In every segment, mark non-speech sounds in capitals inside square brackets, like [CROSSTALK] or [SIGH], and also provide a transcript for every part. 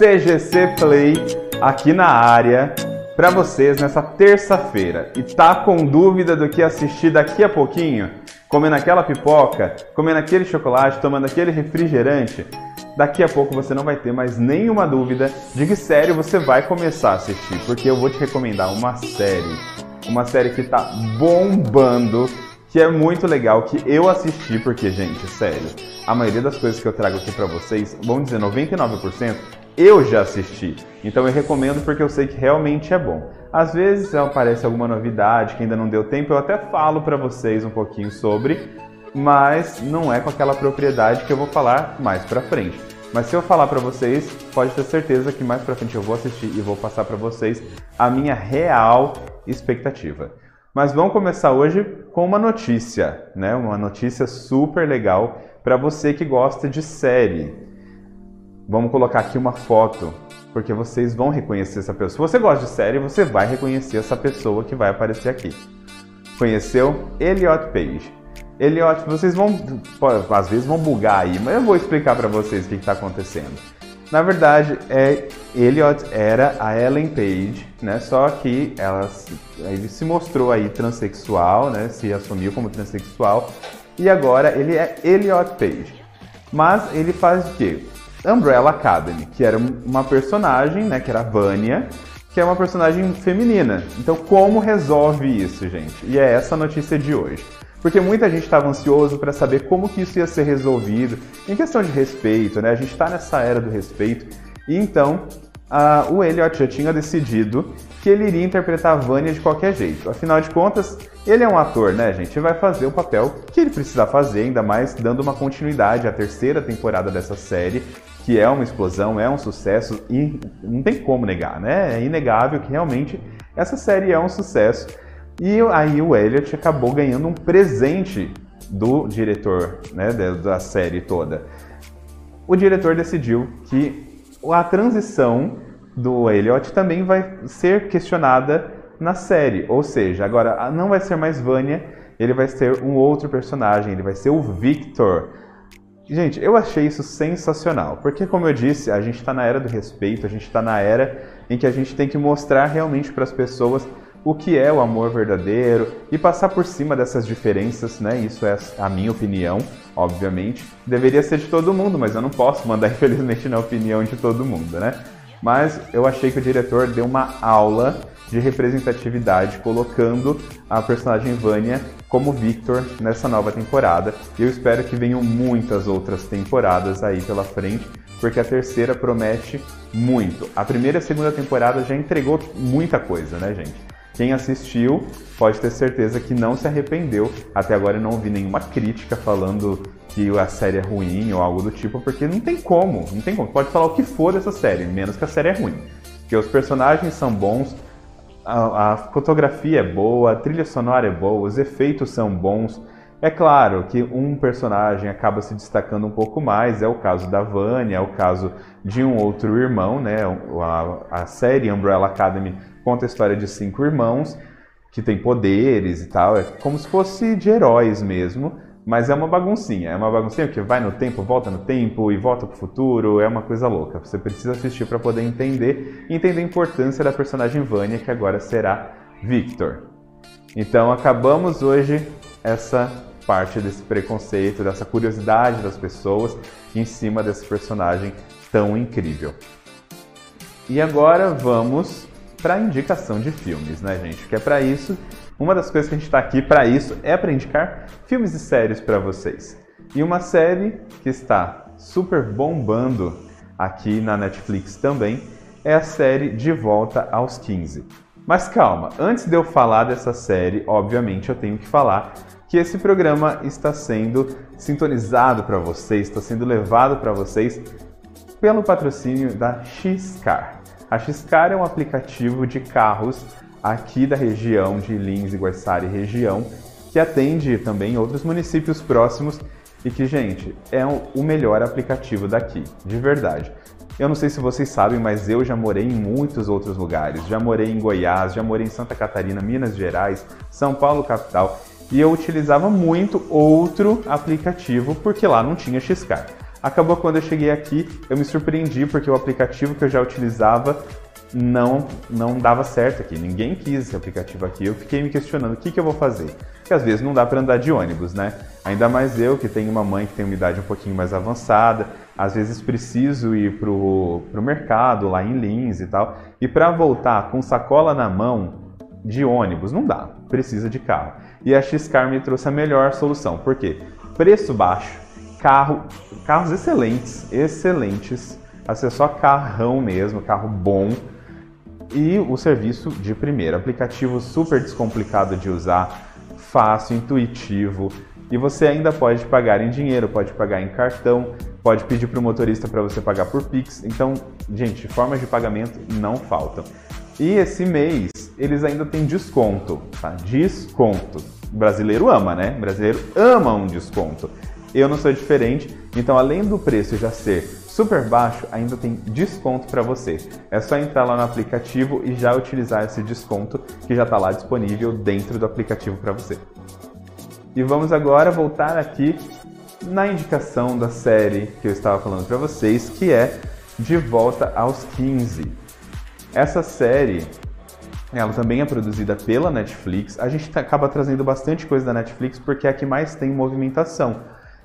CGC Play aqui na área para vocês nessa terça-feira. E tá com dúvida do que assistir daqui a pouquinho? Comendo aquela pipoca, comendo aquele chocolate, tomando aquele refrigerante? Daqui a pouco você não vai ter mais nenhuma dúvida de que série você vai começar a assistir, porque eu vou te recomendar uma série, uma série que tá bombando que é muito legal, que eu assisti, porque, gente, sério, a maioria das coisas que eu trago aqui para vocês, vamos dizer 99%, eu já assisti. Então eu recomendo porque eu sei que realmente é bom. Às vezes aparece alguma novidade que ainda não deu tempo, eu até falo para vocês um pouquinho sobre, mas não é com aquela propriedade que eu vou falar mais para frente. Mas se eu falar para vocês, pode ter certeza que mais para frente eu vou assistir e vou passar para vocês a minha real expectativa. Mas vamos começar hoje com uma notícia, né? Uma notícia super legal para você que gosta de série. Vamos colocar aqui uma foto, porque vocês vão reconhecer essa pessoa. Se você gosta de série, você vai reconhecer essa pessoa que vai aparecer aqui. Conheceu? Elliot Page. Elliot, vocês vão, às vezes vão bugar aí, mas eu vou explicar para vocês o que está acontecendo. Na verdade, é, Elliot era a Ellen Page, né? Só que ela, ele se mostrou aí transexual, né? Se assumiu como transexual e agora ele é Elliot Page. Mas ele faz o quê? Umbrella Academy, que era uma personagem, né? Que era a Vanya, que é uma personagem feminina. Então, como resolve isso, gente? E é essa a notícia de hoje porque muita gente estava ansioso para saber como que isso ia ser resolvido em questão de respeito, né? A gente está nessa era do respeito e então uh, o Elliot já tinha decidido que ele iria interpretar a Vanya de qualquer jeito. Afinal de contas, ele é um ator, né, gente? Vai fazer o papel que ele precisa fazer, ainda mais dando uma continuidade à terceira temporada dessa série, que é uma explosão, é um sucesso e não tem como negar, né? É inegável que realmente essa série é um sucesso. E aí o Elliot acabou ganhando um presente do diretor né, da série toda. O diretor decidiu que a transição do Elliot também vai ser questionada na série, ou seja, agora não vai ser mais Vanya, ele vai ser um outro personagem, ele vai ser o Victor. Gente, eu achei isso sensacional, porque como eu disse, a gente está na era do respeito, a gente está na era em que a gente tem que mostrar realmente para as pessoas o que é o amor verdadeiro e passar por cima dessas diferenças, né? Isso é a minha opinião, obviamente. Deveria ser de todo mundo, mas eu não posso mandar, [LAUGHS] infelizmente, na opinião de todo mundo, né? Mas eu achei que o diretor deu uma aula de representatividade, colocando a personagem Vânia como Victor nessa nova temporada. E eu espero que venham muitas outras temporadas aí pela frente, porque a terceira promete muito. A primeira e a segunda temporada já entregou muita coisa, né, gente? Quem assistiu pode ter certeza que não se arrependeu. Até agora eu não ouvi nenhuma crítica falando que a série é ruim ou algo do tipo, porque não tem como, não tem como. Pode falar o que for dessa série, menos que a série é ruim. Porque os personagens são bons, a, a fotografia é boa, a trilha sonora é boa, os efeitos são bons. É claro que um personagem acaba se destacando um pouco mais, é o caso da Vanya, é o caso de um outro irmão, né? A, a série Umbrella Academy conta a história de cinco irmãos que têm poderes e tal. É como se fosse de heróis mesmo, mas é uma baguncinha. É uma baguncinha que vai no tempo, volta no tempo e volta pro futuro. É uma coisa louca. Você precisa assistir para poder entender e entender a importância da personagem Vânia, que agora será Victor. Então acabamos hoje essa parte desse preconceito, dessa curiosidade das pessoas em cima desse personagem tão incrível. E agora vamos para indicação de filmes, né, gente? Que é para isso, uma das coisas que a gente está aqui para isso é para indicar filmes e séries para vocês. E uma série que está super bombando aqui na Netflix também é a série De Volta aos 15. Mas calma, antes de eu falar dessa série, obviamente eu tenho que falar que esse programa está sendo sintonizado para vocês, está sendo levado para vocês pelo patrocínio da Xcar. A Xcar é um aplicativo de carros aqui da região de Lins e Guaçari região, que atende também outros municípios próximos e que, gente, é o melhor aplicativo daqui, de verdade. Eu não sei se vocês sabem, mas eu já morei em muitos outros lugares. Já morei em Goiás, já morei em Santa Catarina, Minas Gerais, São Paulo capital, e eu utilizava muito outro aplicativo porque lá não tinha Xcar. Acabou quando eu cheguei aqui, eu me surpreendi porque o aplicativo que eu já utilizava não não dava certo aqui. Ninguém quis esse aplicativo aqui. Eu fiquei me questionando o que, que eu vou fazer. Porque às vezes não dá para andar de ônibus, né? Ainda mais eu que tenho uma mãe que tem uma idade um pouquinho mais avançada. Às vezes preciso ir pro, pro mercado lá em Lins e tal. E para voltar com sacola na mão de ônibus não dá. Precisa de carro. E a Xcar me trouxe a melhor solução. Por quê? Preço baixo carro, carros excelentes, excelentes. Assim, é carrão mesmo, carro bom. E o serviço de primeira, aplicativo super descomplicado de usar, fácil, intuitivo. E você ainda pode pagar em dinheiro, pode pagar em cartão, pode pedir para o motorista para você pagar por Pix. Então, gente, formas de pagamento não faltam. E esse mês eles ainda têm desconto, tá? Desconto. O brasileiro ama, né? O brasileiro ama um desconto. Eu não sou diferente, então além do preço já ser super baixo, ainda tem desconto para você. É só entrar lá no aplicativo e já utilizar esse desconto que já está lá disponível dentro do aplicativo para você. E vamos agora voltar aqui na indicação da série que eu estava falando para vocês, que é De Volta aos 15. Essa série, ela também é produzida pela Netflix. A gente acaba trazendo bastante coisa da Netflix porque é a que mais tem movimentação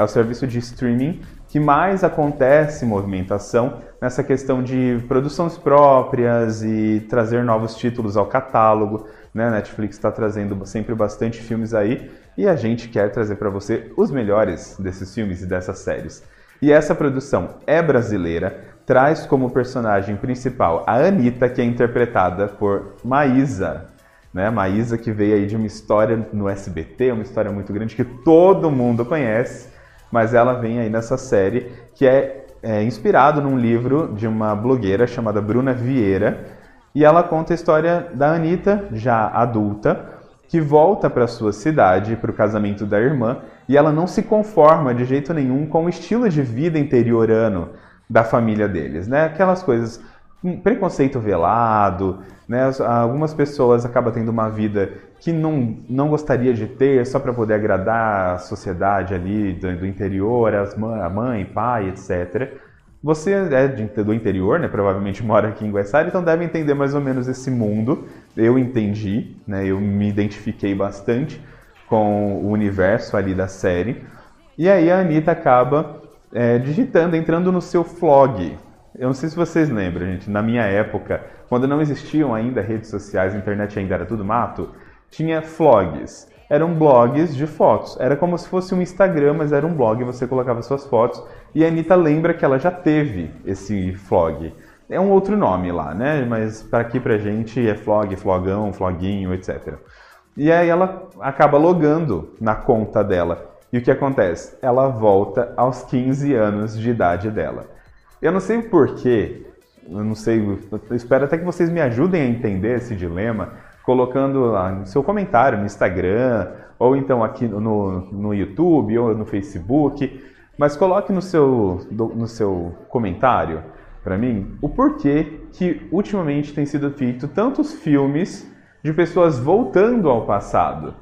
é o serviço de streaming que mais acontece movimentação nessa questão de produções próprias e trazer novos títulos ao catálogo. Né? Netflix está trazendo sempre bastante filmes aí e a gente quer trazer para você os melhores desses filmes e dessas séries. E essa produção é brasileira, traz como personagem principal a Anitta, que é interpretada por Maísa. Né? Maísa que veio aí de uma história no SBT, uma história muito grande que todo mundo conhece mas ela vem aí nessa série que é, é inspirado num livro de uma blogueira chamada Bruna Vieira, e ela conta a história da Anitta, já adulta, que volta para sua cidade, para o casamento da irmã, e ela não se conforma de jeito nenhum com o estilo de vida interiorano da família deles, né? Aquelas coisas preconceito velado, né? Algumas pessoas acabam tendo uma vida que não, não gostaria de ter só para poder agradar a sociedade ali do, do interior, as mãe, a mãe, pai, etc. Você é de, do interior, né? Provavelmente mora aqui em Guaçara, então deve entender mais ou menos esse mundo. Eu entendi, né? Eu me identifiquei bastante com o universo ali da série. E aí a Anitta acaba é, digitando, entrando no seu flog, eu não sei se vocês lembram, gente, na minha época, quando não existiam ainda redes sociais, a internet ainda era tudo mato, tinha vlogs. Eram blogs de fotos. Era como se fosse um Instagram, mas era um blog, você colocava suas fotos. E a Anitta lembra que ela já teve esse vlog. É um outro nome lá, né? Mas para aqui pra gente é vlog, vlogão, vloguinho, etc. E aí ela acaba logando na conta dela. E o que acontece? Ela volta aos 15 anos de idade dela. Eu não sei porquê, eu não sei, eu espero até que vocês me ajudem a entender esse dilema, colocando lá no seu comentário no Instagram, ou então aqui no, no YouTube, ou no Facebook, mas coloque no seu, no seu comentário para mim o porquê que ultimamente tem sido feito tantos filmes de pessoas voltando ao passado.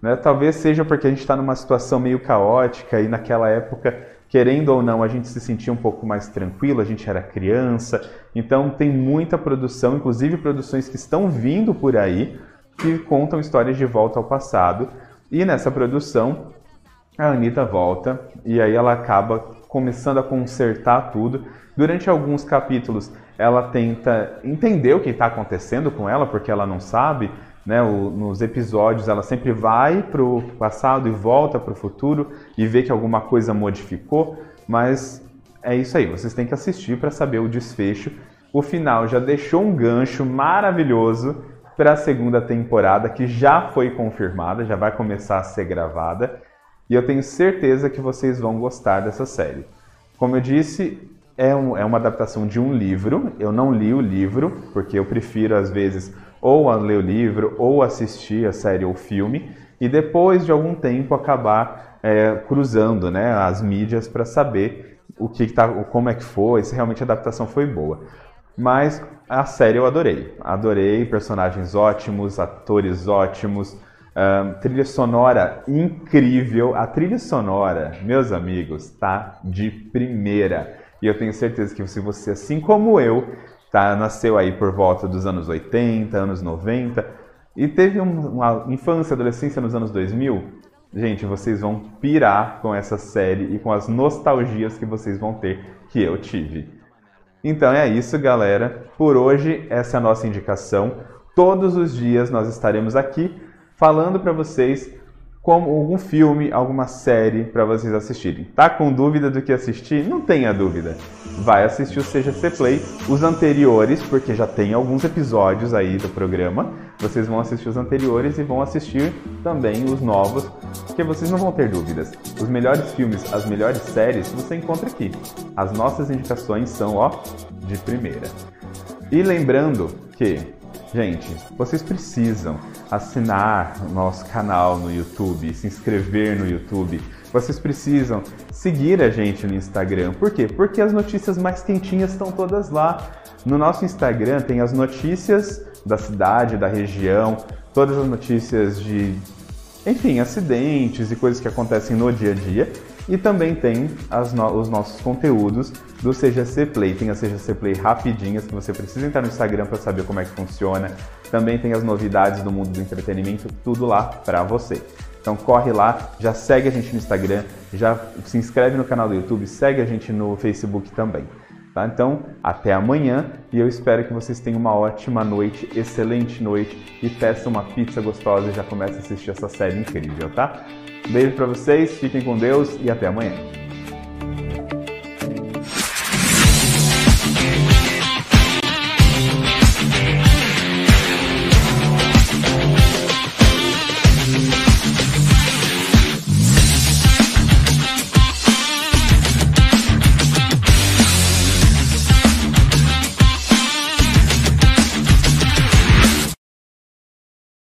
Né? Talvez seja porque a gente está numa situação meio caótica e naquela época querendo ou não, a gente se sentia um pouco mais tranquilo, a gente era criança. Então tem muita produção, inclusive produções que estão vindo por aí, que contam histórias de volta ao passado. E nessa produção, a Anitta volta e aí ela acaba começando a consertar tudo. Durante alguns capítulos, ela tenta entender o que está acontecendo com ela, porque ela não sabe né, o, nos episódios ela sempre vai para o passado e volta para o futuro e vê que alguma coisa modificou, mas é isso aí, vocês têm que assistir para saber o desfecho. O final já deixou um gancho maravilhoso para a segunda temporada que já foi confirmada, já vai começar a ser gravada e eu tenho certeza que vocês vão gostar dessa série. Como eu disse, é, um, é uma adaptação de um livro. Eu não li o livro porque eu prefiro às vezes ou a ler o livro, ou assistir a série ou filme, e depois de algum tempo acabar é, cruzando né, as mídias para saber o que tá, como é que foi, se realmente a adaptação foi boa. Mas a série eu adorei. Adorei, personagens ótimos, atores ótimos, Um, trilha sonora incrível. A trilha sonora, meus amigos, tá de primeira. E eu tenho certeza que se você, assim como eu, tá, nasceu aí por volta dos anos 80, anos 90 e teve uma infância, adolescência nos anos 2000, gente, vocês vão pirar com essa série e com as nostalgias que vocês vão ter que eu tive. Então é isso, galera. Por hoje, essa é a nossa indicação. Todos os dias nós estaremos aqui falando para vocês como algum filme, alguma série para vocês assistirem. Tá com dúvida do que assistir? Não tenha dúvida. Vai assistir o CGC Play, os anteriores, porque já tem alguns episódios aí do programa. Vocês vão assistir os anteriores e vão assistir também os novos, porque vocês não vão ter dúvidas. Os melhores filmes, as melhores séries você encontra aqui. As nossas indicações são, ó, de primeira. E lembrando que, gente, vocês precisam assinar o nosso canal no YouTube, se inscrever no YouTube. Vocês precisam seguir a gente no Instagram. Por quê? Porque as notícias mais quentinhas estão todas lá. No nosso Instagram tem as notícias da cidade, da região, todas as notícias de, enfim, acidentes e coisas que acontecem no dia a dia. E também tem no os nossos conteúdos do CGC Play. Tem a CGC Play rapidinhas que você precisa entrar no Instagram para saber como é que funciona. Também tem as novidades do mundo do entretenimento, tudo lá para você. Então corre lá, já segue a gente no Instagram, já se inscreve no canal do YouTube, segue a gente no Facebook também. Tá? Então, até amanhã e eu espero que vocês tenham uma ótima noite, excelente noite e peçam uma pizza gostosa e já comece a assistir essa série incrível, tá? Beijo para vocês, fiquem com Deus e até amanhã.